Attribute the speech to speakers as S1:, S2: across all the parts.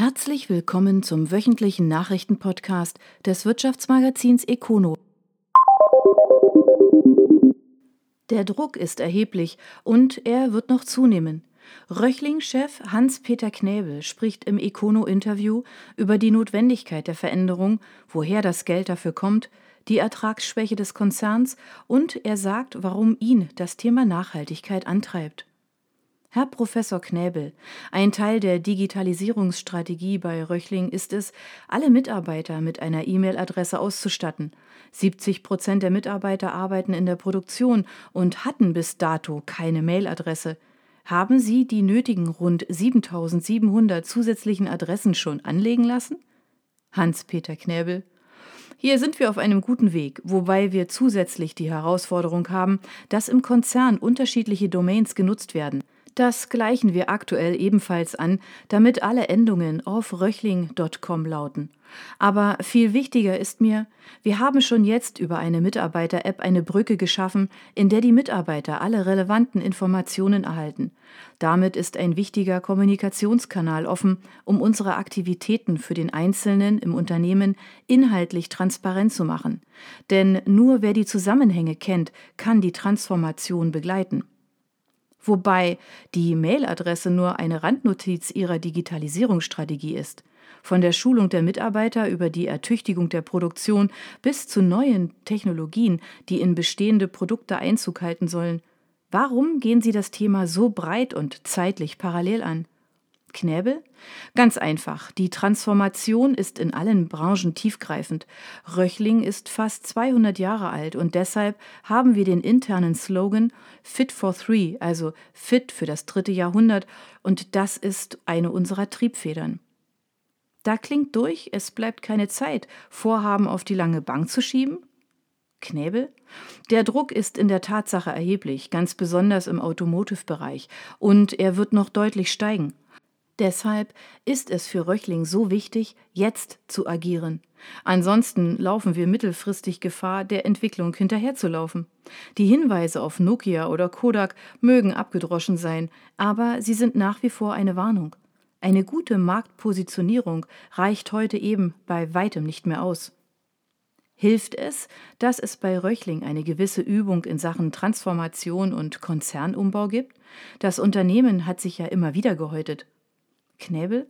S1: Herzlich willkommen zum wöchentlichen Nachrichtenpodcast des Wirtschaftsmagazins Econo. Der Druck ist erheblich und er wird noch zunehmen. Röchling-Chef Hans-Peter Knäbel spricht im Econo-Interview über die Notwendigkeit der Veränderung, woher das Geld dafür kommt, die Ertragsschwäche des Konzerns und er sagt, warum ihn das Thema Nachhaltigkeit antreibt. Herr Professor Knäbel, ein Teil der Digitalisierungsstrategie bei Röchling ist es, alle Mitarbeiter mit einer E-Mail-Adresse auszustatten. 70 Prozent der Mitarbeiter arbeiten in der Produktion und hatten bis dato keine Mailadresse. Haben Sie die nötigen rund 7700 zusätzlichen Adressen schon anlegen lassen? Hans-Peter Knäbel. Hier sind wir auf einem guten Weg, wobei wir zusätzlich die Herausforderung haben, dass im Konzern unterschiedliche Domains genutzt werden. Das gleichen wir aktuell ebenfalls an, damit alle Endungen auf röchling.com lauten. Aber viel wichtiger ist mir, wir haben schon jetzt über eine Mitarbeiter-App eine Brücke geschaffen, in der die Mitarbeiter alle relevanten Informationen erhalten. Damit ist ein wichtiger Kommunikationskanal offen, um unsere Aktivitäten für den Einzelnen im Unternehmen inhaltlich transparent zu machen. Denn nur wer die Zusammenhänge kennt, kann die Transformation begleiten wobei die Mailadresse nur eine Randnotiz ihrer Digitalisierungsstrategie ist. Von der Schulung der Mitarbeiter über die Ertüchtigung der Produktion bis zu neuen Technologien, die in bestehende Produkte Einzug halten sollen. Warum gehen Sie das Thema so breit und zeitlich parallel an? Knäbel? Ganz einfach. Die Transformation ist in allen Branchen tiefgreifend. Röchling ist fast 200 Jahre alt und deshalb haben wir den internen Slogan Fit for Three, also fit für das dritte Jahrhundert und das ist eine unserer Triebfedern. Da klingt durch, es bleibt keine Zeit, Vorhaben auf die lange Bank zu schieben? Knäbel? Der Druck ist in der Tatsache erheblich, ganz besonders im Automotive-Bereich, und er wird noch deutlich steigen. Deshalb ist es für Röchling so wichtig, jetzt zu agieren. Ansonsten laufen wir mittelfristig Gefahr, der Entwicklung hinterherzulaufen. Die Hinweise auf Nokia oder Kodak mögen abgedroschen sein, aber sie sind nach wie vor eine Warnung. Eine gute Marktpositionierung reicht heute eben bei weitem nicht mehr aus. Hilft es, dass es bei Röchling eine gewisse Übung in Sachen Transformation und Konzernumbau gibt? Das Unternehmen hat sich ja immer wieder gehäutet. Knäbel?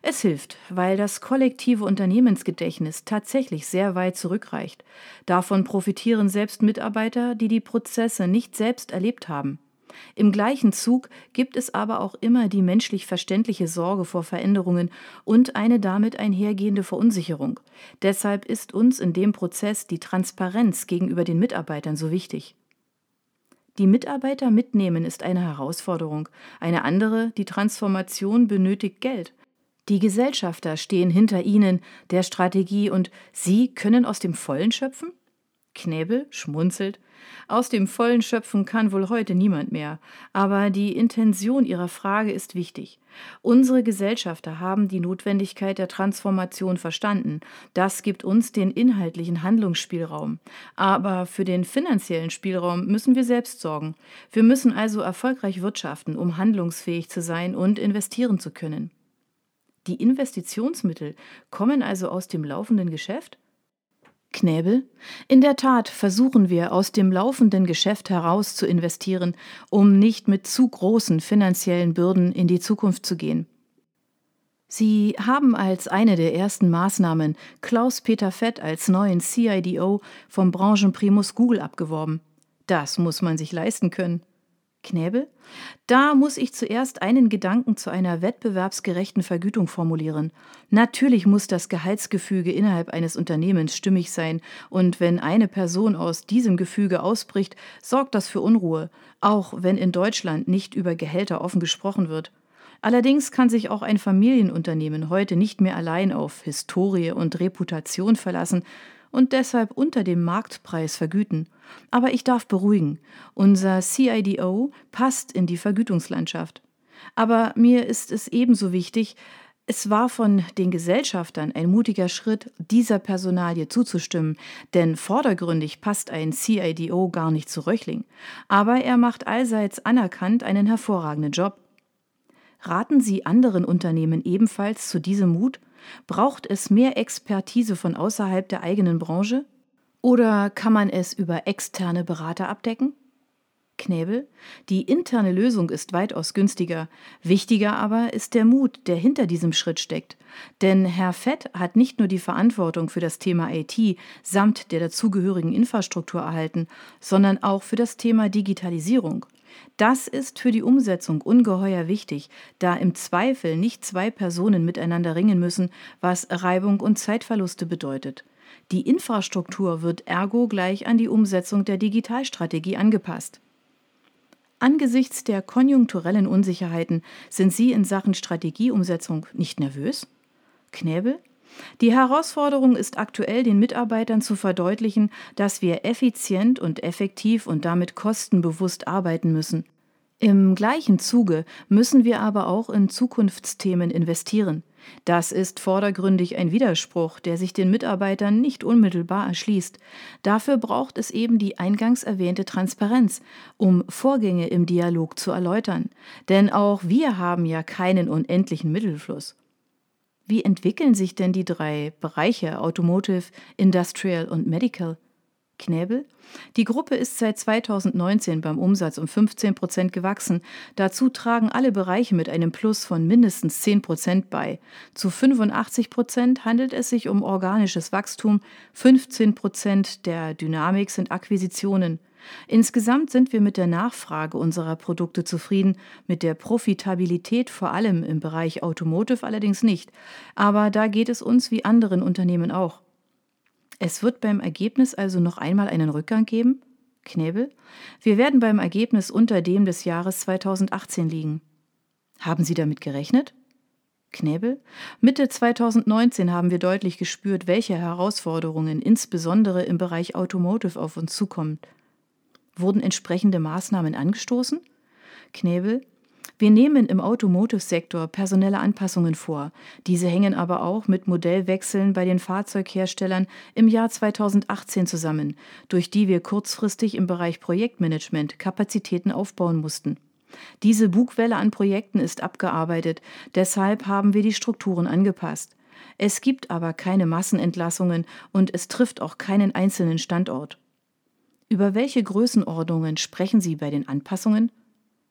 S1: Es hilft, weil das kollektive Unternehmensgedächtnis tatsächlich sehr weit zurückreicht. Davon profitieren selbst Mitarbeiter, die die Prozesse nicht selbst erlebt haben. Im gleichen Zug gibt es aber auch immer die menschlich verständliche Sorge vor Veränderungen und eine damit einhergehende Verunsicherung. Deshalb ist uns in dem Prozess die Transparenz gegenüber den Mitarbeitern so wichtig. Die Mitarbeiter mitnehmen ist eine Herausforderung. Eine andere, die Transformation benötigt Geld. Die Gesellschafter stehen hinter ihnen, der Strategie, und sie können aus dem Vollen schöpfen? Knäbel schmunzelt. Aus dem Vollen schöpfen kann wohl heute niemand mehr, aber die Intention Ihrer Frage ist wichtig. Unsere Gesellschafter haben die Notwendigkeit der Transformation verstanden. Das gibt uns den inhaltlichen Handlungsspielraum. Aber für den finanziellen Spielraum müssen wir selbst sorgen. Wir müssen also erfolgreich wirtschaften, um handlungsfähig zu sein und investieren zu können. Die Investitionsmittel kommen also aus dem laufenden Geschäft? Knäbel? In der Tat versuchen wir aus dem laufenden Geschäft heraus zu investieren, um nicht mit zu großen finanziellen Bürden in die Zukunft zu gehen. Sie haben als eine der ersten Maßnahmen Klaus-Peter Fett als neuen CIDO vom Branchenprimus Google abgeworben. Das muss man sich leisten können. Knäbel? Da muss ich zuerst einen Gedanken zu einer wettbewerbsgerechten Vergütung formulieren. Natürlich muss das Gehaltsgefüge innerhalb eines Unternehmens stimmig sein, und wenn eine Person aus diesem Gefüge ausbricht, sorgt das für Unruhe, auch wenn in Deutschland nicht über Gehälter offen gesprochen wird. Allerdings kann sich auch ein Familienunternehmen heute nicht mehr allein auf Historie und Reputation verlassen, und deshalb unter dem Marktpreis vergüten. Aber ich darf beruhigen, unser CIDO passt in die Vergütungslandschaft. Aber mir ist es ebenso wichtig, es war von den Gesellschaftern ein mutiger Schritt, dieser Personalie zuzustimmen, denn vordergründig passt ein CIDO gar nicht zu Röchling. Aber er macht allseits anerkannt einen hervorragenden Job. Raten Sie anderen Unternehmen ebenfalls zu diesem Mut? Braucht es mehr Expertise von außerhalb der eigenen Branche? Oder kann man es über externe Berater abdecken? Knäbel, die interne Lösung ist weitaus günstiger. Wichtiger aber ist der Mut, der hinter diesem Schritt steckt. Denn Herr Fett hat nicht nur die Verantwortung für das Thema IT samt der dazugehörigen Infrastruktur erhalten, sondern auch für das Thema Digitalisierung. Das ist für die Umsetzung ungeheuer wichtig, da im Zweifel nicht zwei Personen miteinander ringen müssen, was Reibung und Zeitverluste bedeutet. Die Infrastruktur wird ergo gleich an die Umsetzung der Digitalstrategie angepasst. Angesichts der konjunkturellen Unsicherheiten sind Sie in Sachen Strategieumsetzung nicht nervös? Knäbel? Die Herausforderung ist aktuell, den Mitarbeitern zu verdeutlichen, dass wir effizient und effektiv und damit kostenbewusst arbeiten müssen. Im gleichen Zuge müssen wir aber auch in Zukunftsthemen investieren. Das ist vordergründig ein Widerspruch, der sich den Mitarbeitern nicht unmittelbar erschließt. Dafür braucht es eben die eingangs erwähnte Transparenz, um Vorgänge im Dialog zu erläutern. Denn auch wir haben ja keinen unendlichen Mittelfluss. Wie entwickeln sich denn die drei Bereiche Automotive, Industrial und Medical? Knäbel. Die Gruppe ist seit 2019 beim Umsatz um 15 Prozent gewachsen. Dazu tragen alle Bereiche mit einem Plus von mindestens 10 Prozent bei. Zu 85 Prozent handelt es sich um organisches Wachstum, 15 Prozent der Dynamik sind Akquisitionen. Insgesamt sind wir mit der Nachfrage unserer Produkte zufrieden, mit der Profitabilität vor allem im Bereich Automotive allerdings nicht. Aber da geht es uns wie anderen Unternehmen auch. Es wird beim Ergebnis also noch einmal einen Rückgang geben? Knebel? Wir werden beim Ergebnis unter dem des Jahres 2018 liegen. Haben Sie damit gerechnet? Knebel? Mitte 2019 haben wir deutlich gespürt, welche Herausforderungen insbesondere im Bereich Automotive auf uns zukommen. Wurden entsprechende Maßnahmen angestoßen? Knebel? Wir nehmen im Automotive-Sektor personelle Anpassungen vor. Diese hängen aber auch mit Modellwechseln bei den Fahrzeugherstellern im Jahr 2018 zusammen, durch die wir kurzfristig im Bereich Projektmanagement Kapazitäten aufbauen mussten. Diese Bugwelle an Projekten ist abgearbeitet, deshalb haben wir die Strukturen angepasst. Es gibt aber keine Massenentlassungen und es trifft auch keinen einzelnen Standort. Über welche Größenordnungen sprechen Sie bei den Anpassungen?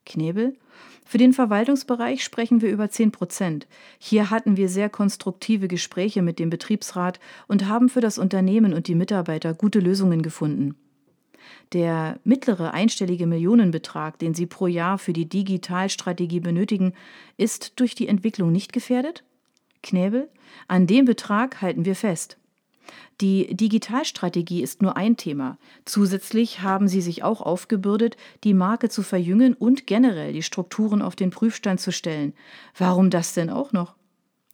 S1: Knebel. Für den Verwaltungsbereich sprechen wir über 10 Prozent. Hier hatten wir sehr konstruktive Gespräche mit dem Betriebsrat und haben für das Unternehmen und die Mitarbeiter gute Lösungen gefunden. Der mittlere einstellige Millionenbetrag, den Sie pro Jahr für die Digitalstrategie benötigen, ist durch die Entwicklung nicht gefährdet? Knäbel, an dem Betrag halten wir fest. Die Digitalstrategie ist nur ein Thema. Zusätzlich haben sie sich auch aufgebürdet, die Marke zu verjüngen und generell die Strukturen auf den Prüfstand zu stellen. Warum das denn auch noch?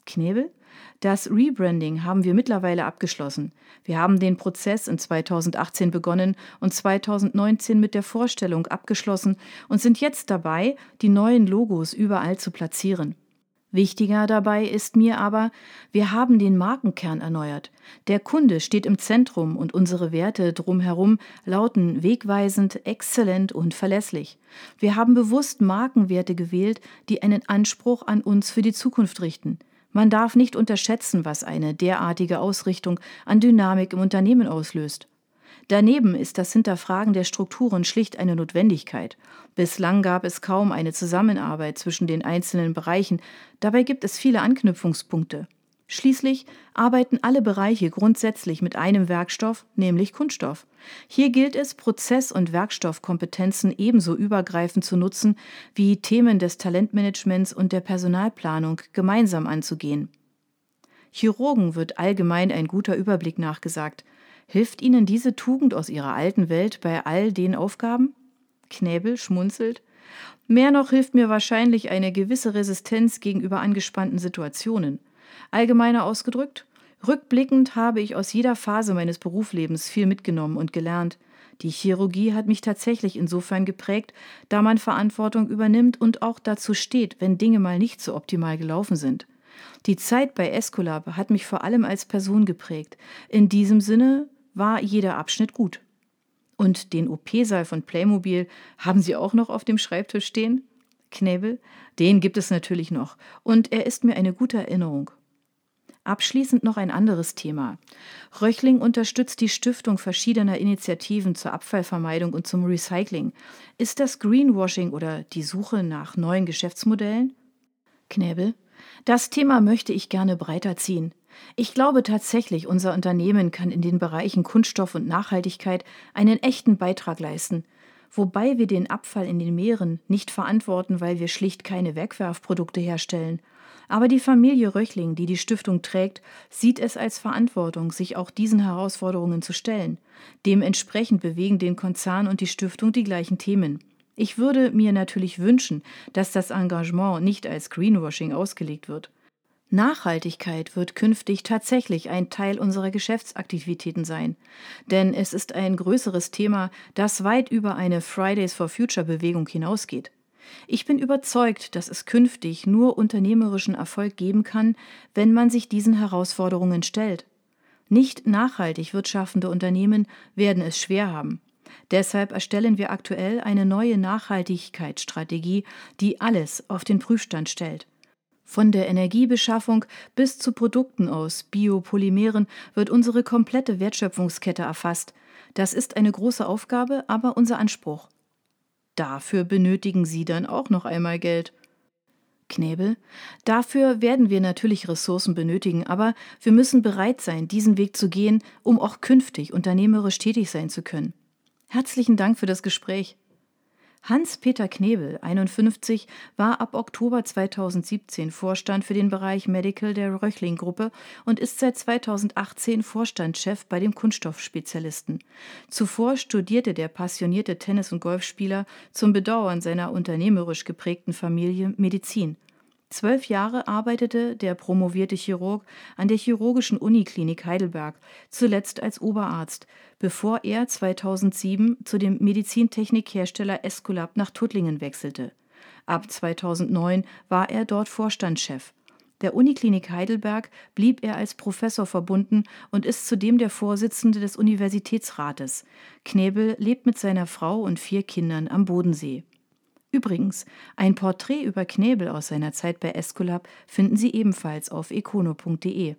S1: Knebel? Das Rebranding haben wir mittlerweile abgeschlossen. Wir haben den Prozess in 2018 begonnen und 2019 mit der Vorstellung abgeschlossen und sind jetzt dabei, die neuen Logos überall zu platzieren. Wichtiger dabei ist mir aber, wir haben den Markenkern erneuert. Der Kunde steht im Zentrum und unsere Werte drumherum lauten wegweisend, exzellent und verlässlich. Wir haben bewusst Markenwerte gewählt, die einen Anspruch an uns für die Zukunft richten. Man darf nicht unterschätzen, was eine derartige Ausrichtung an Dynamik im Unternehmen auslöst. Daneben ist das Hinterfragen der Strukturen schlicht eine Notwendigkeit. Bislang gab es kaum eine Zusammenarbeit zwischen den einzelnen Bereichen, dabei gibt es viele Anknüpfungspunkte. Schließlich arbeiten alle Bereiche grundsätzlich mit einem Werkstoff, nämlich Kunststoff. Hier gilt es, Prozess- und Werkstoffkompetenzen ebenso übergreifend zu nutzen, wie Themen des Talentmanagements und der Personalplanung gemeinsam anzugehen. Chirurgen wird allgemein ein guter Überblick nachgesagt. Hilft Ihnen diese Tugend aus Ihrer alten Welt bei all den Aufgaben? Knäbel schmunzelt. Mehr noch hilft mir wahrscheinlich eine gewisse Resistenz gegenüber angespannten Situationen. Allgemeiner ausgedrückt, rückblickend habe ich aus jeder Phase meines Berufslebens viel mitgenommen und gelernt. Die Chirurgie hat mich tatsächlich insofern geprägt, da man Verantwortung übernimmt und auch dazu steht, wenn Dinge mal nicht so optimal gelaufen sind. Die Zeit bei Escolab hat mich vor allem als Person geprägt. In diesem Sinne war jeder Abschnitt gut. Und den OP-Saal von Playmobil haben Sie auch noch auf dem Schreibtisch stehen? Knebel, den gibt es natürlich noch und er ist mir eine gute Erinnerung. Abschließend noch ein anderes Thema. Röchling unterstützt die Stiftung verschiedener Initiativen zur Abfallvermeidung und zum Recycling. Ist das Greenwashing oder die Suche nach neuen Geschäftsmodellen? Knäbel, das Thema möchte ich gerne breiter ziehen. Ich glaube tatsächlich, unser Unternehmen kann in den Bereichen Kunststoff und Nachhaltigkeit einen echten Beitrag leisten. Wobei wir den Abfall in den Meeren nicht verantworten, weil wir schlicht keine Wegwerfprodukte herstellen. Aber die Familie Röchling, die die Stiftung trägt, sieht es als Verantwortung, sich auch diesen Herausforderungen zu stellen. Dementsprechend bewegen den Konzern und die Stiftung die gleichen Themen. Ich würde mir natürlich wünschen, dass das Engagement nicht als Greenwashing ausgelegt wird. Nachhaltigkeit wird künftig tatsächlich ein Teil unserer Geschäftsaktivitäten sein. Denn es ist ein größeres Thema, das weit über eine Fridays for Future Bewegung hinausgeht. Ich bin überzeugt, dass es künftig nur unternehmerischen Erfolg geben kann, wenn man sich diesen Herausforderungen stellt. Nicht nachhaltig wirtschaftende Unternehmen werden es schwer haben. Deshalb erstellen wir aktuell eine neue Nachhaltigkeitsstrategie, die alles auf den Prüfstand stellt. Von der Energiebeschaffung bis zu Produkten aus Biopolymeren wird unsere komplette Wertschöpfungskette erfasst. Das ist eine große Aufgabe, aber unser Anspruch. Dafür benötigen Sie dann auch noch einmal Geld. Knebel, dafür werden wir natürlich Ressourcen benötigen, aber wir müssen bereit sein, diesen Weg zu gehen, um auch künftig unternehmerisch tätig sein zu können. Herzlichen Dank für das Gespräch. Hans-Peter Knebel, 51, war ab Oktober 2017 Vorstand für den Bereich Medical der Röchling-Gruppe und ist seit 2018 Vorstandschef bei dem Kunststoffspezialisten. Zuvor studierte der passionierte Tennis- und Golfspieler zum Bedauern seiner unternehmerisch geprägten Familie Medizin. Zwölf Jahre arbeitete der promovierte Chirurg an der Chirurgischen Uniklinik Heidelberg, zuletzt als Oberarzt, bevor er 2007 zu dem Medizintechnikhersteller Esculap nach Tuttlingen wechselte. Ab 2009 war er dort Vorstandschef. Der Uniklinik Heidelberg blieb er als Professor verbunden und ist zudem der Vorsitzende des Universitätsrates. Knebel lebt mit seiner Frau und vier Kindern am Bodensee. Übrigens, ein Porträt über Knebel aus seiner Zeit bei Esculap finden Sie ebenfalls auf econo.de.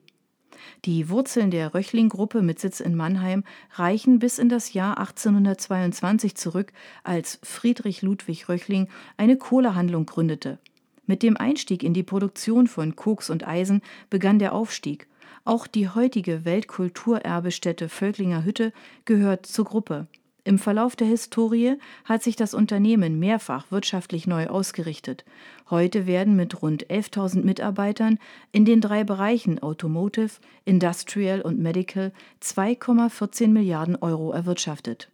S1: Die Wurzeln der Röchling-Gruppe mit Sitz in Mannheim reichen bis in das Jahr 1822 zurück, als Friedrich Ludwig Röchling eine Kohlehandlung gründete. Mit dem Einstieg in die Produktion von Koks und Eisen begann der Aufstieg. Auch die heutige Weltkulturerbestätte Völklinger Hütte gehört zur Gruppe. Im Verlauf der Historie hat sich das Unternehmen mehrfach wirtschaftlich neu ausgerichtet. Heute werden mit rund 11.000 Mitarbeitern in den drei Bereichen Automotive, Industrial und Medical 2,14 Milliarden Euro erwirtschaftet.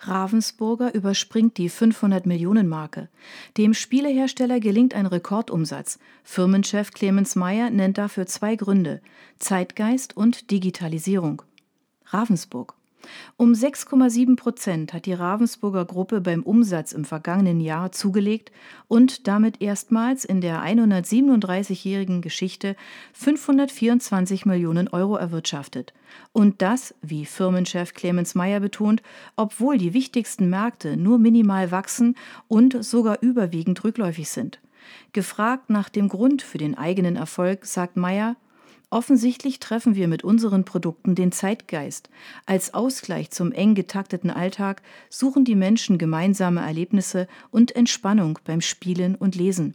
S1: Ravensburger überspringt die 500-Millionen-Marke. Dem Spielehersteller gelingt ein Rekordumsatz. Firmenchef Clemens Meyer nennt dafür zwei Gründe: Zeitgeist und Digitalisierung. Ravensburg. Um 6,7 Prozent hat die Ravensburger Gruppe beim Umsatz im vergangenen Jahr zugelegt und damit erstmals in der 137-jährigen Geschichte 524 Millionen Euro erwirtschaftet. Und das, wie Firmenchef Clemens Meyer betont, obwohl die wichtigsten Märkte nur minimal wachsen und sogar überwiegend rückläufig sind. Gefragt nach dem Grund für den eigenen Erfolg sagt Meyer, Offensichtlich treffen wir mit unseren Produkten den Zeitgeist. Als Ausgleich zum eng getakteten Alltag suchen die Menschen gemeinsame Erlebnisse und Entspannung beim Spielen und Lesen.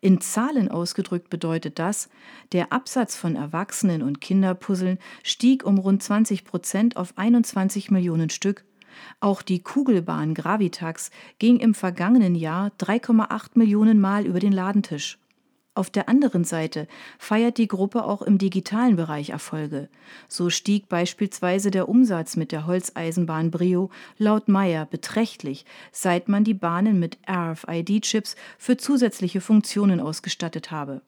S1: In Zahlen ausgedrückt bedeutet das, der Absatz von Erwachsenen- und Kinderpuzzeln stieg um rund 20 Prozent auf 21 Millionen Stück. Auch die Kugelbahn Gravitax ging im vergangenen Jahr 3,8 Millionen Mal über den Ladentisch. Auf der anderen Seite feiert die Gruppe auch im digitalen Bereich Erfolge. So stieg beispielsweise der Umsatz mit der Holzeisenbahn Brio laut Meyer beträchtlich, seit man die Bahnen mit RFID-Chips für zusätzliche Funktionen ausgestattet habe.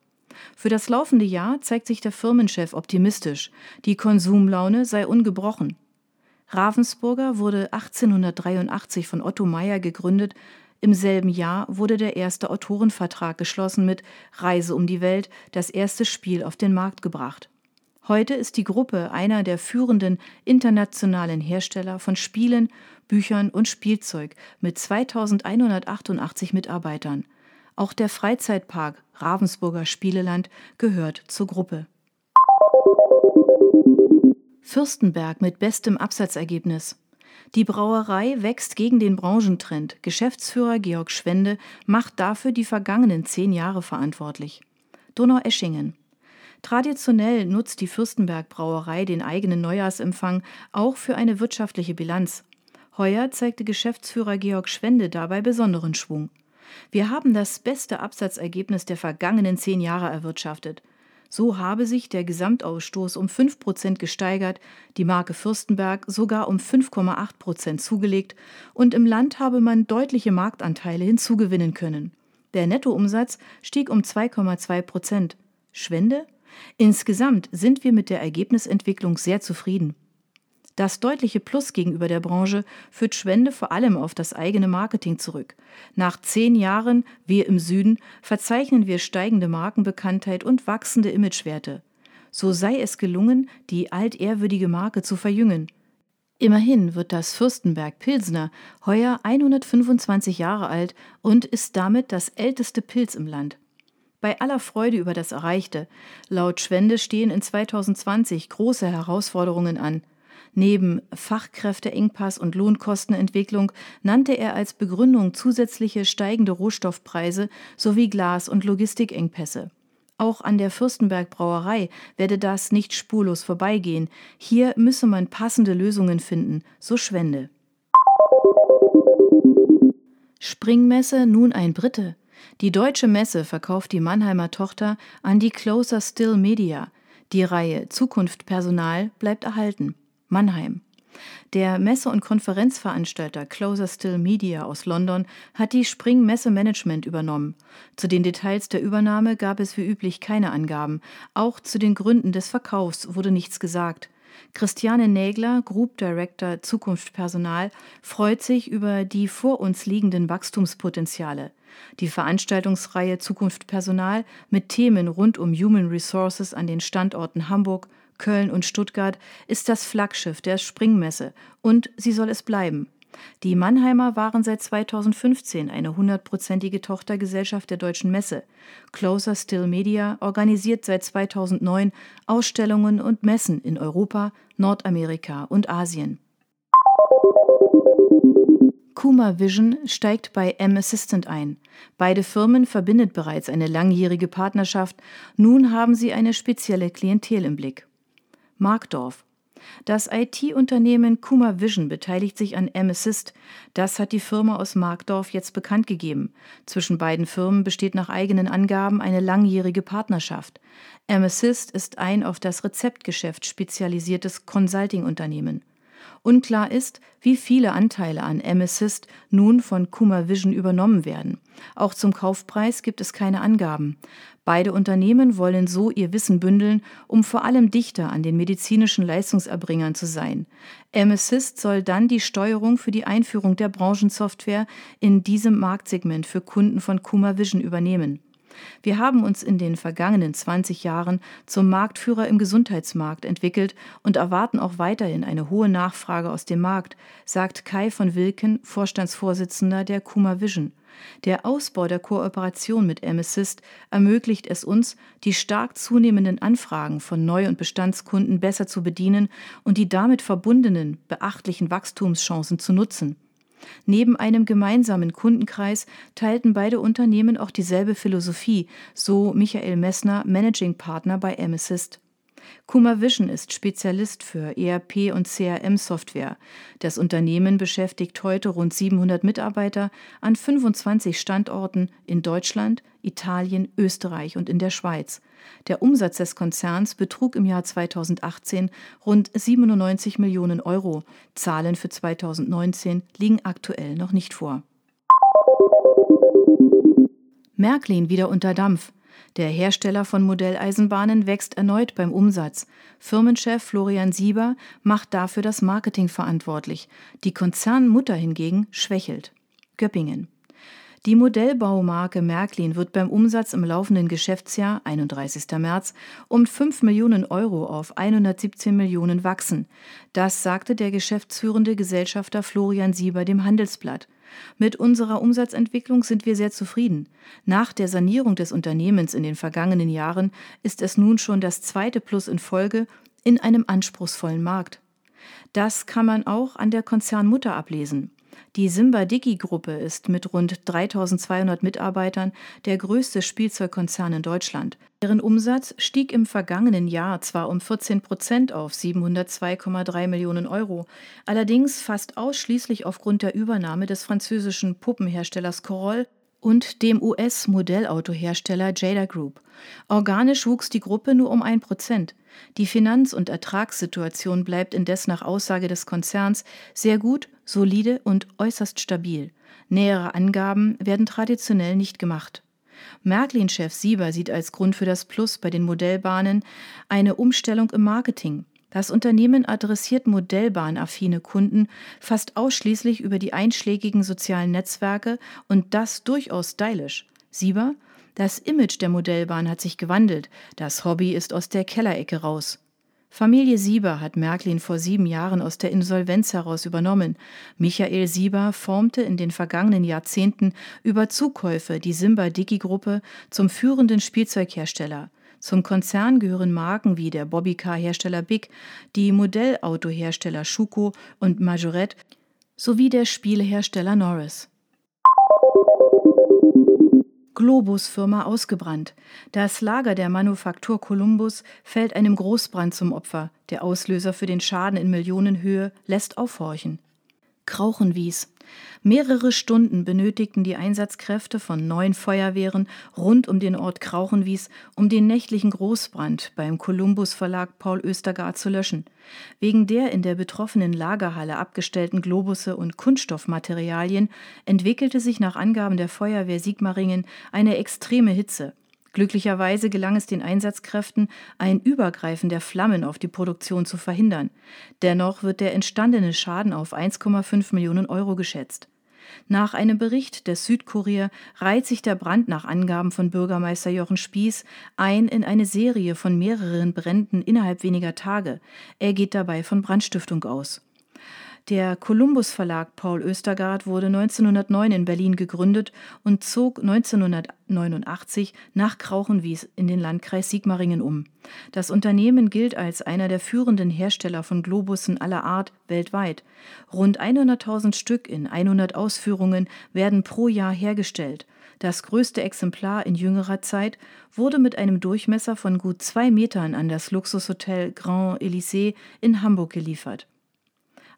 S1: Für das laufende Jahr zeigt sich der Firmenchef optimistisch. Die Konsumlaune sei ungebrochen. Ravensburger wurde 1883 von Otto Meyer gegründet, im selben Jahr wurde der erste Autorenvertrag geschlossen mit Reise um die Welt, das erste Spiel auf den Markt gebracht. Heute ist die Gruppe einer der führenden internationalen Hersteller von Spielen, Büchern und Spielzeug mit 2188 Mitarbeitern. Auch der Freizeitpark Ravensburger Spieleland gehört zur Gruppe. Fürstenberg mit bestem Absatzergebnis. Die Brauerei wächst gegen den Branchentrend. Geschäftsführer Georg Schwende macht dafür die vergangenen zehn Jahre verantwortlich. Donaueschingen. Traditionell nutzt die Fürstenberg Brauerei den eigenen Neujahrsempfang auch für eine wirtschaftliche Bilanz. Heuer zeigte Geschäftsführer Georg Schwende dabei besonderen Schwung. Wir haben das beste Absatzergebnis der vergangenen zehn Jahre erwirtschaftet. So habe sich der Gesamtausstoß um 5 Prozent gesteigert, die Marke Fürstenberg sogar um 5,8 Prozent zugelegt und im Land habe man deutliche Marktanteile hinzugewinnen können. Der Nettoumsatz stieg um 2,2 Prozent. Schwende? Insgesamt sind wir mit der Ergebnisentwicklung sehr zufrieden. Das deutliche Plus gegenüber der Branche führt Schwende vor allem auf das eigene Marketing zurück. Nach zehn Jahren Wir im Süden verzeichnen wir steigende Markenbekanntheit und wachsende Imagewerte. So sei es gelungen, die altehrwürdige Marke zu verjüngen. Immerhin wird das Fürstenberg Pilsner heuer 125 Jahre alt und ist damit das älteste Pilz im Land. Bei aller Freude über das Erreichte, laut Schwende stehen in 2020 große Herausforderungen an. Neben Fachkräfteengpass und Lohnkostenentwicklung nannte er als Begründung zusätzliche steigende Rohstoffpreise sowie Glas- und Logistikengpässe. Auch an der Fürstenberg Brauerei werde das nicht spurlos vorbeigehen. Hier müsse man passende Lösungen finden, so Schwende. Springmesse nun ein Brite. Die deutsche Messe verkauft die Mannheimer Tochter an die Closer Still Media. Die Reihe Zukunft Personal bleibt erhalten. Mannheim. Der Messe- und Konferenzveranstalter Closer Still Media aus London hat die Spring Messe Management übernommen. Zu den Details der Übernahme gab es wie üblich keine Angaben. Auch zu den Gründen des Verkaufs wurde nichts gesagt. Christiane Nägler, Group Director Zukunft Personal, freut sich über die vor uns liegenden Wachstumspotenziale. Die Veranstaltungsreihe Zukunft Personal mit Themen rund um Human Resources an den Standorten Hamburg, Köln und Stuttgart ist das Flaggschiff der Springmesse und sie soll es bleiben. Die Mannheimer waren seit 2015 eine hundertprozentige Tochtergesellschaft der Deutschen Messe. Closer Still Media organisiert seit 2009 Ausstellungen und Messen in Europa, Nordamerika und Asien. Kuma Vision steigt bei M-Assistant ein. Beide Firmen verbindet bereits eine langjährige Partnerschaft. Nun haben sie eine spezielle Klientel im Blick. Markdorf. Das IT-Unternehmen Kuma Vision beteiligt sich an M-Assist. Das hat die Firma aus Markdorf jetzt bekannt gegeben. Zwischen beiden Firmen besteht nach eigenen Angaben eine langjährige Partnerschaft. M-Assist ist ein auf das Rezeptgeschäft spezialisiertes Consulting-Unternehmen. Unklar ist, wie viele Anteile an M-Assist nun von Kuma Vision übernommen werden. Auch zum Kaufpreis gibt es keine Angaben. Beide Unternehmen wollen so ihr Wissen bündeln, um vor allem dichter an den medizinischen Leistungserbringern zu sein. M-Assist soll dann die Steuerung für die Einführung der Branchensoftware in diesem Marktsegment für Kunden von Kuma Vision übernehmen. Wir haben uns in den vergangenen 20 Jahren zum Marktführer im Gesundheitsmarkt entwickelt und erwarten auch weiterhin eine hohe Nachfrage aus dem Markt, sagt Kai von Wilken, Vorstandsvorsitzender der Kuma Vision. Der Ausbau der Kooperation mit M-Assist ermöglicht es uns, die stark zunehmenden Anfragen von Neu- und Bestandskunden besser zu bedienen und die damit verbundenen beachtlichen Wachstumschancen zu nutzen. Neben einem gemeinsamen Kundenkreis teilten beide Unternehmen auch dieselbe Philosophie, so Michael Messner, Managing Partner bei M-Assist. Kuma Vision ist Spezialist für ERP und CRM-Software. Das Unternehmen beschäftigt heute rund 700 Mitarbeiter an 25 Standorten in Deutschland, Italien, Österreich und in der Schweiz. Der Umsatz des Konzerns betrug im Jahr 2018 rund 97 Millionen Euro. Zahlen für 2019 liegen aktuell noch nicht vor. Märklin wieder unter Dampf. Der Hersteller von Modelleisenbahnen wächst erneut beim Umsatz. Firmenchef Florian Sieber macht dafür das Marketing verantwortlich. Die Konzernmutter hingegen schwächelt. Göppingen. Die Modellbaumarke Märklin wird beim Umsatz im laufenden Geschäftsjahr 31. März um 5 Millionen Euro auf 117 Millionen wachsen. Das sagte der geschäftsführende Gesellschafter Florian Sieber dem Handelsblatt. Mit unserer Umsatzentwicklung sind wir sehr zufrieden. Nach der Sanierung des Unternehmens in den vergangenen Jahren ist es nun schon das zweite Plus in Folge in einem anspruchsvollen Markt. Das kann man auch an der Konzernmutter ablesen. Die Simba Digi Gruppe ist mit rund 3200 Mitarbeitern der größte Spielzeugkonzern in Deutschland. Deren Umsatz stieg im vergangenen Jahr zwar um 14 Prozent auf 702,3 Millionen Euro, allerdings fast ausschließlich aufgrund der Übernahme des französischen Puppenherstellers Coroll und dem US-Modellautohersteller Jada Group. Organisch wuchs die Gruppe nur um ein Prozent. Die Finanz- und Ertragssituation bleibt indes nach Aussage des Konzerns sehr gut, solide und äußerst stabil. Nähere Angaben werden traditionell nicht gemacht. Märklin-Chef Sieber sieht als Grund für das Plus bei den Modellbahnen eine Umstellung im Marketing. Das Unternehmen adressiert modellbahnaffine Kunden fast ausschließlich über die einschlägigen sozialen Netzwerke und das durchaus stylisch. Sieber, das Image der Modellbahn hat sich gewandelt, das Hobby ist aus der Kellerecke raus. Familie Sieber hat Märklin vor sieben Jahren aus der Insolvenz heraus übernommen. Michael Sieber formte in den vergangenen Jahrzehnten über Zukäufe die Simba Dicky Gruppe zum führenden Spielzeughersteller. Zum Konzern gehören Marken wie der Bobbycar-Hersteller Big, die Modellautohersteller Schuko und Majorette sowie der Spielehersteller Norris. Globus-Firma ausgebrannt. Das Lager der Manufaktur Columbus fällt einem Großbrand zum Opfer. Der Auslöser für den Schaden in Millionenhöhe lässt aufhorchen. Krauchenwies. Mehrere Stunden benötigten die Einsatzkräfte von neun Feuerwehren rund um den Ort Krauchenwies, um den nächtlichen Großbrand beim Columbus Verlag Paul Östergaard zu löschen. Wegen der in der betroffenen Lagerhalle abgestellten Globusse und Kunststoffmaterialien entwickelte sich nach Angaben der Feuerwehr Sigmaringen eine extreme Hitze. Glücklicherweise gelang es den Einsatzkräften, ein Übergreifen der Flammen auf die Produktion zu verhindern. Dennoch wird der entstandene Schaden auf 1,5 Millionen Euro geschätzt. Nach einem Bericht des Südkurier reiht sich der Brand nach Angaben von Bürgermeister Jochen Spieß ein in eine Serie von mehreren Bränden innerhalb weniger Tage. Er geht dabei von Brandstiftung aus. Der Columbus Verlag Paul Östergaard wurde 1909 in Berlin gegründet und zog 1989 nach Krauchenwies in den Landkreis Sigmaringen um. Das Unternehmen gilt als einer der führenden Hersteller von Globussen aller Art weltweit. Rund 100.000 Stück in 100 Ausführungen werden pro Jahr hergestellt. Das größte Exemplar in jüngerer Zeit wurde mit einem Durchmesser von gut zwei Metern an das Luxushotel Grand Elysée in Hamburg geliefert.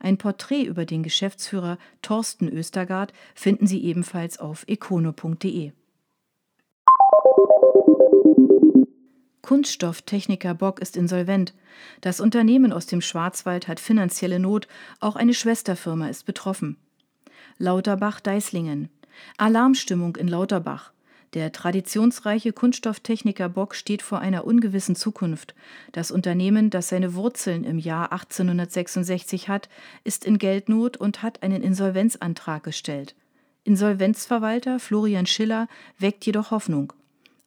S1: Ein Porträt über den Geschäftsführer Thorsten Östergaard finden Sie ebenfalls auf econo.de. Kunststofftechniker Bock ist insolvent. Das Unternehmen aus dem Schwarzwald hat finanzielle Not, auch eine Schwesterfirma ist betroffen. Lauterbach-Deislingen. Alarmstimmung in Lauterbach. Der traditionsreiche Kunststofftechniker Bock steht vor einer ungewissen Zukunft. Das Unternehmen, das seine Wurzeln im Jahr 1866 hat, ist in Geldnot und hat einen Insolvenzantrag gestellt. Insolvenzverwalter Florian Schiller weckt jedoch Hoffnung.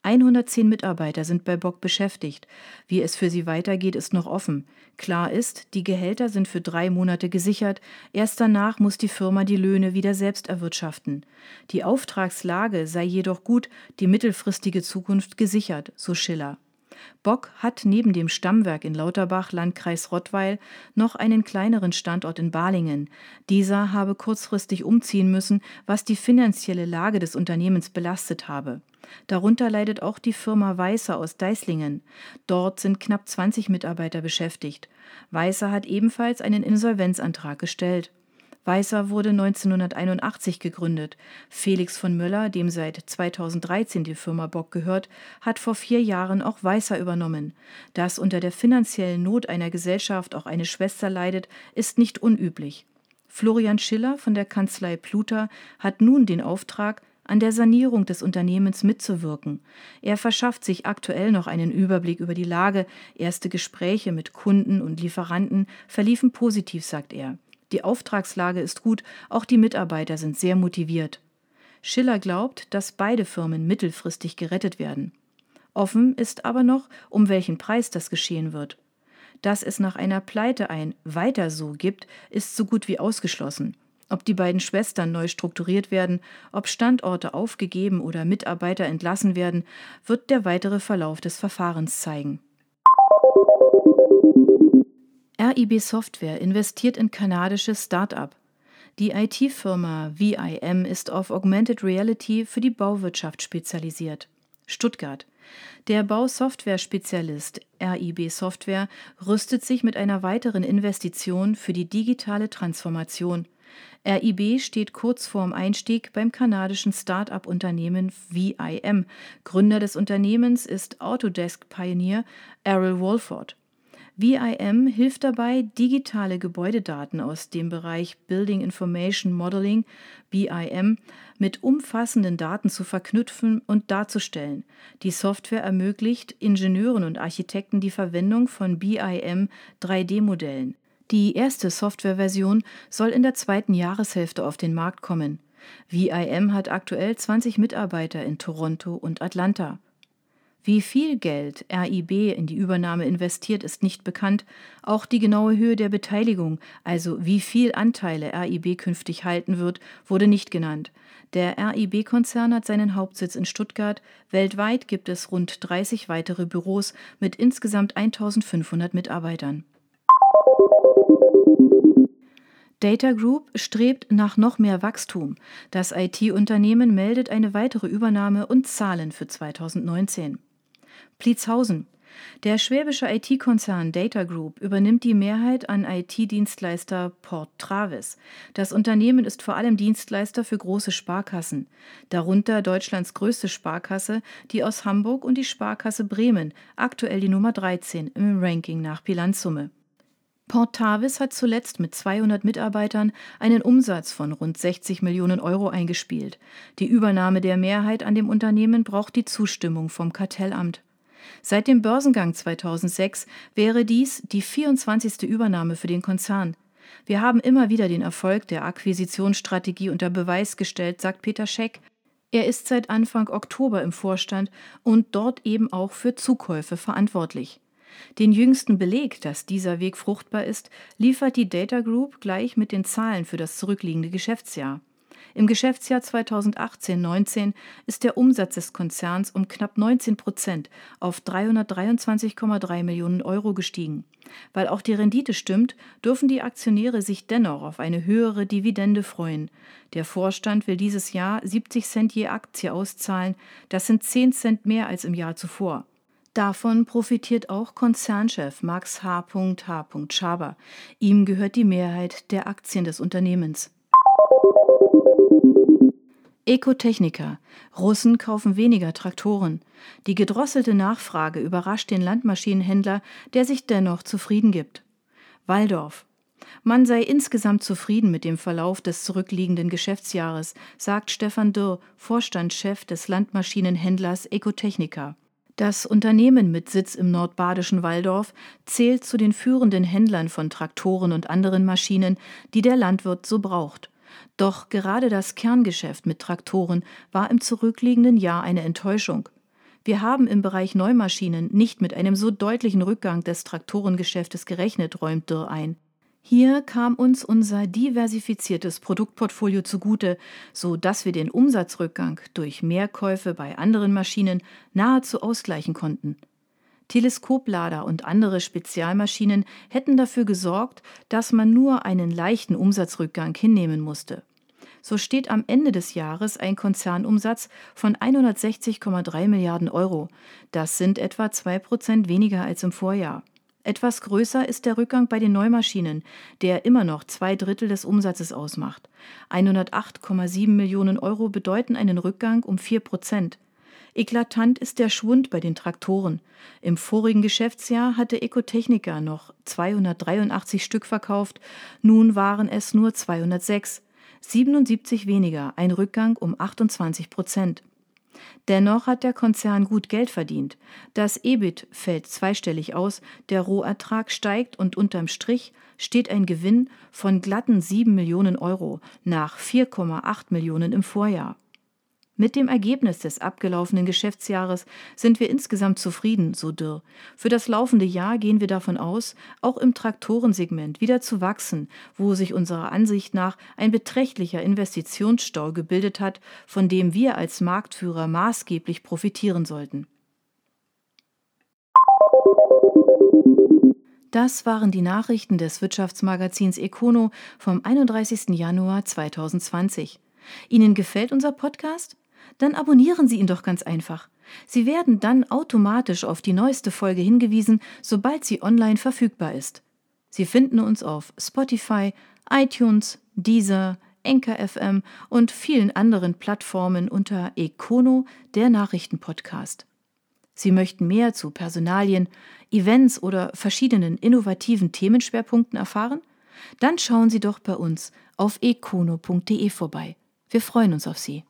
S1: 110 Mitarbeiter sind bei Bock beschäftigt. Wie es für sie weitergeht, ist noch offen. Klar ist, die Gehälter sind für drei Monate gesichert. Erst danach muss die Firma die Löhne wieder selbst erwirtschaften. Die Auftragslage sei jedoch gut, die mittelfristige Zukunft gesichert, so Schiller. Bock hat neben dem Stammwerk in Lauterbach, Landkreis Rottweil, noch einen kleineren Standort in Balingen. Dieser habe kurzfristig umziehen müssen, was die finanzielle Lage des Unternehmens belastet habe. Darunter leidet auch die Firma Weißer aus Deislingen. Dort sind knapp 20 Mitarbeiter beschäftigt. Weißer hat ebenfalls einen Insolvenzantrag gestellt. Weißer wurde 1981 gegründet. Felix von Möller, dem seit 2013 die Firma Bock gehört, hat vor vier Jahren auch Weißer übernommen. Dass unter der finanziellen Not einer Gesellschaft auch eine Schwester leidet, ist nicht unüblich. Florian Schiller von der Kanzlei Pluter hat nun den Auftrag, an der Sanierung des Unternehmens mitzuwirken. Er verschafft sich aktuell noch einen Überblick über die Lage. Erste Gespräche mit Kunden und Lieferanten verliefen positiv, sagt er. Die Auftragslage ist gut, auch die Mitarbeiter sind sehr motiviert. Schiller glaubt, dass beide Firmen mittelfristig gerettet werden. Offen ist aber noch, um welchen Preis das geschehen wird. Dass es nach einer Pleite ein Weiter so gibt, ist so gut wie ausgeschlossen. Ob die beiden Schwestern neu strukturiert werden, ob Standorte aufgegeben oder Mitarbeiter entlassen werden, wird der weitere Verlauf des Verfahrens zeigen. RIB Software investiert in kanadisches Start-up. Die IT-Firma VIM ist auf Augmented Reality für die Bauwirtschaft spezialisiert. Stuttgart. Der Bausoftware-Spezialist RIB Software rüstet sich mit einer weiteren Investition für die digitale Transformation. RIB steht kurz vorm Einstieg beim kanadischen Start-up-Unternehmen VIM. Gründer des Unternehmens ist Autodesk-Pionier Errol Wolford. VIM hilft dabei, digitale Gebäudedaten aus dem Bereich Building Information Modeling BIM mit umfassenden Daten zu verknüpfen und darzustellen. Die Software ermöglicht Ingenieuren und Architekten die Verwendung von BIM 3D-Modellen. Die erste Softwareversion soll in der zweiten Jahreshälfte auf den Markt kommen. VIM hat aktuell 20 Mitarbeiter in Toronto und Atlanta. Wie viel Geld RIB in die Übernahme investiert, ist nicht bekannt. Auch die genaue Höhe der Beteiligung, also wie viel Anteile RIB künftig halten wird, wurde nicht genannt. Der RIB-Konzern hat seinen Hauptsitz in Stuttgart. Weltweit gibt es rund 30 weitere Büros mit insgesamt 1500 Mitarbeitern. Data Group strebt nach noch mehr Wachstum. Das IT-Unternehmen meldet eine weitere Übernahme und Zahlen für 2019. Pliezhausen. Der schwäbische IT-Konzern Data Group übernimmt die Mehrheit an IT-Dienstleister Port Travis. Das Unternehmen ist vor allem Dienstleister für große Sparkassen, darunter Deutschlands größte Sparkasse, die aus Hamburg und die Sparkasse Bremen, aktuell die Nummer 13 im Ranking nach Bilanzsumme. Port Travis hat zuletzt mit 200 Mitarbeitern einen Umsatz von rund 60 Millionen Euro eingespielt. Die Übernahme der Mehrheit an dem Unternehmen braucht die Zustimmung vom Kartellamt. Seit dem Börsengang 2006 wäre dies die 24. Übernahme für den Konzern. Wir haben immer wieder den Erfolg der Akquisitionsstrategie unter Beweis gestellt, sagt Peter Scheck. Er ist seit Anfang Oktober im Vorstand und dort eben auch für Zukäufe verantwortlich. Den jüngsten Beleg, dass dieser Weg fruchtbar ist, liefert die Data Group gleich mit den Zahlen für das zurückliegende Geschäftsjahr. Im Geschäftsjahr 2018/19 ist der Umsatz des Konzerns um knapp 19 Prozent auf 323,3 Millionen Euro gestiegen. Weil auch die Rendite stimmt, dürfen die Aktionäre sich dennoch auf eine höhere Dividende freuen. Der Vorstand will dieses Jahr 70 Cent je Aktie auszahlen, das sind 10 Cent mehr als im Jahr zuvor. Davon profitiert auch Konzernchef Max H. H. Schaber. Ihm gehört die Mehrheit der Aktien des Unternehmens. Ecotechnica. Russen kaufen weniger Traktoren. Die gedrosselte Nachfrage überrascht den Landmaschinenhändler, der sich dennoch zufrieden gibt. Waldorf. Man sei insgesamt zufrieden mit dem Verlauf des zurückliegenden Geschäftsjahres, sagt Stefan Dürr, Vorstandschef des Landmaschinenhändlers Ecotechnica. Das Unternehmen mit Sitz im nordbadischen Waldorf zählt zu den führenden Händlern von Traktoren und anderen Maschinen, die der Landwirt so braucht. Doch gerade das Kerngeschäft mit Traktoren war im zurückliegenden Jahr eine Enttäuschung. Wir haben im Bereich Neumaschinen nicht mit einem so deutlichen Rückgang des Traktorengeschäftes gerechnet, räumt Dürr ein. Hier kam uns unser diversifiziertes Produktportfolio zugute, so dass wir den Umsatzrückgang durch Mehrkäufe bei anderen Maschinen nahezu ausgleichen konnten. Teleskoplader und andere Spezialmaschinen hätten dafür gesorgt, dass man nur einen leichten Umsatzrückgang hinnehmen musste. So steht am Ende des Jahres ein Konzernumsatz von 160,3 Milliarden Euro. Das sind etwa zwei Prozent weniger als im Vorjahr. Etwas größer ist der Rückgang bei den Neumaschinen, der immer noch zwei Drittel des Umsatzes ausmacht. 108,7 Millionen Euro bedeuten einen Rückgang um vier Prozent. Eklatant ist der Schwund bei den Traktoren. Im vorigen Geschäftsjahr hatte Ecotechnica noch 283 Stück verkauft, nun waren es nur 206, 77 weniger, ein Rückgang um 28 Prozent. Dennoch hat der Konzern gut Geld verdient. Das EBIT fällt zweistellig aus, der Rohertrag steigt und unterm Strich steht ein Gewinn von glatten 7 Millionen Euro nach 4,8 Millionen im Vorjahr. Mit dem Ergebnis des abgelaufenen Geschäftsjahres sind wir insgesamt zufrieden, so Dürr. Für das laufende Jahr gehen wir davon aus, auch im Traktorensegment wieder zu wachsen, wo sich unserer Ansicht nach ein beträchtlicher Investitionsstau gebildet hat, von dem wir als Marktführer maßgeblich profitieren sollten. Das waren die Nachrichten des Wirtschaftsmagazins Econo vom 31. Januar 2020. Ihnen gefällt unser Podcast? Dann abonnieren Sie ihn doch ganz einfach. Sie werden dann automatisch auf die neueste Folge hingewiesen, sobald sie online verfügbar ist. Sie finden uns auf Spotify, iTunes, Deezer, Enker FM und vielen anderen Plattformen unter Econo, der Nachrichtenpodcast. Sie möchten mehr zu Personalien, Events oder verschiedenen innovativen Themenschwerpunkten erfahren? Dann schauen Sie doch bei uns auf econo.de vorbei. Wir freuen uns auf Sie.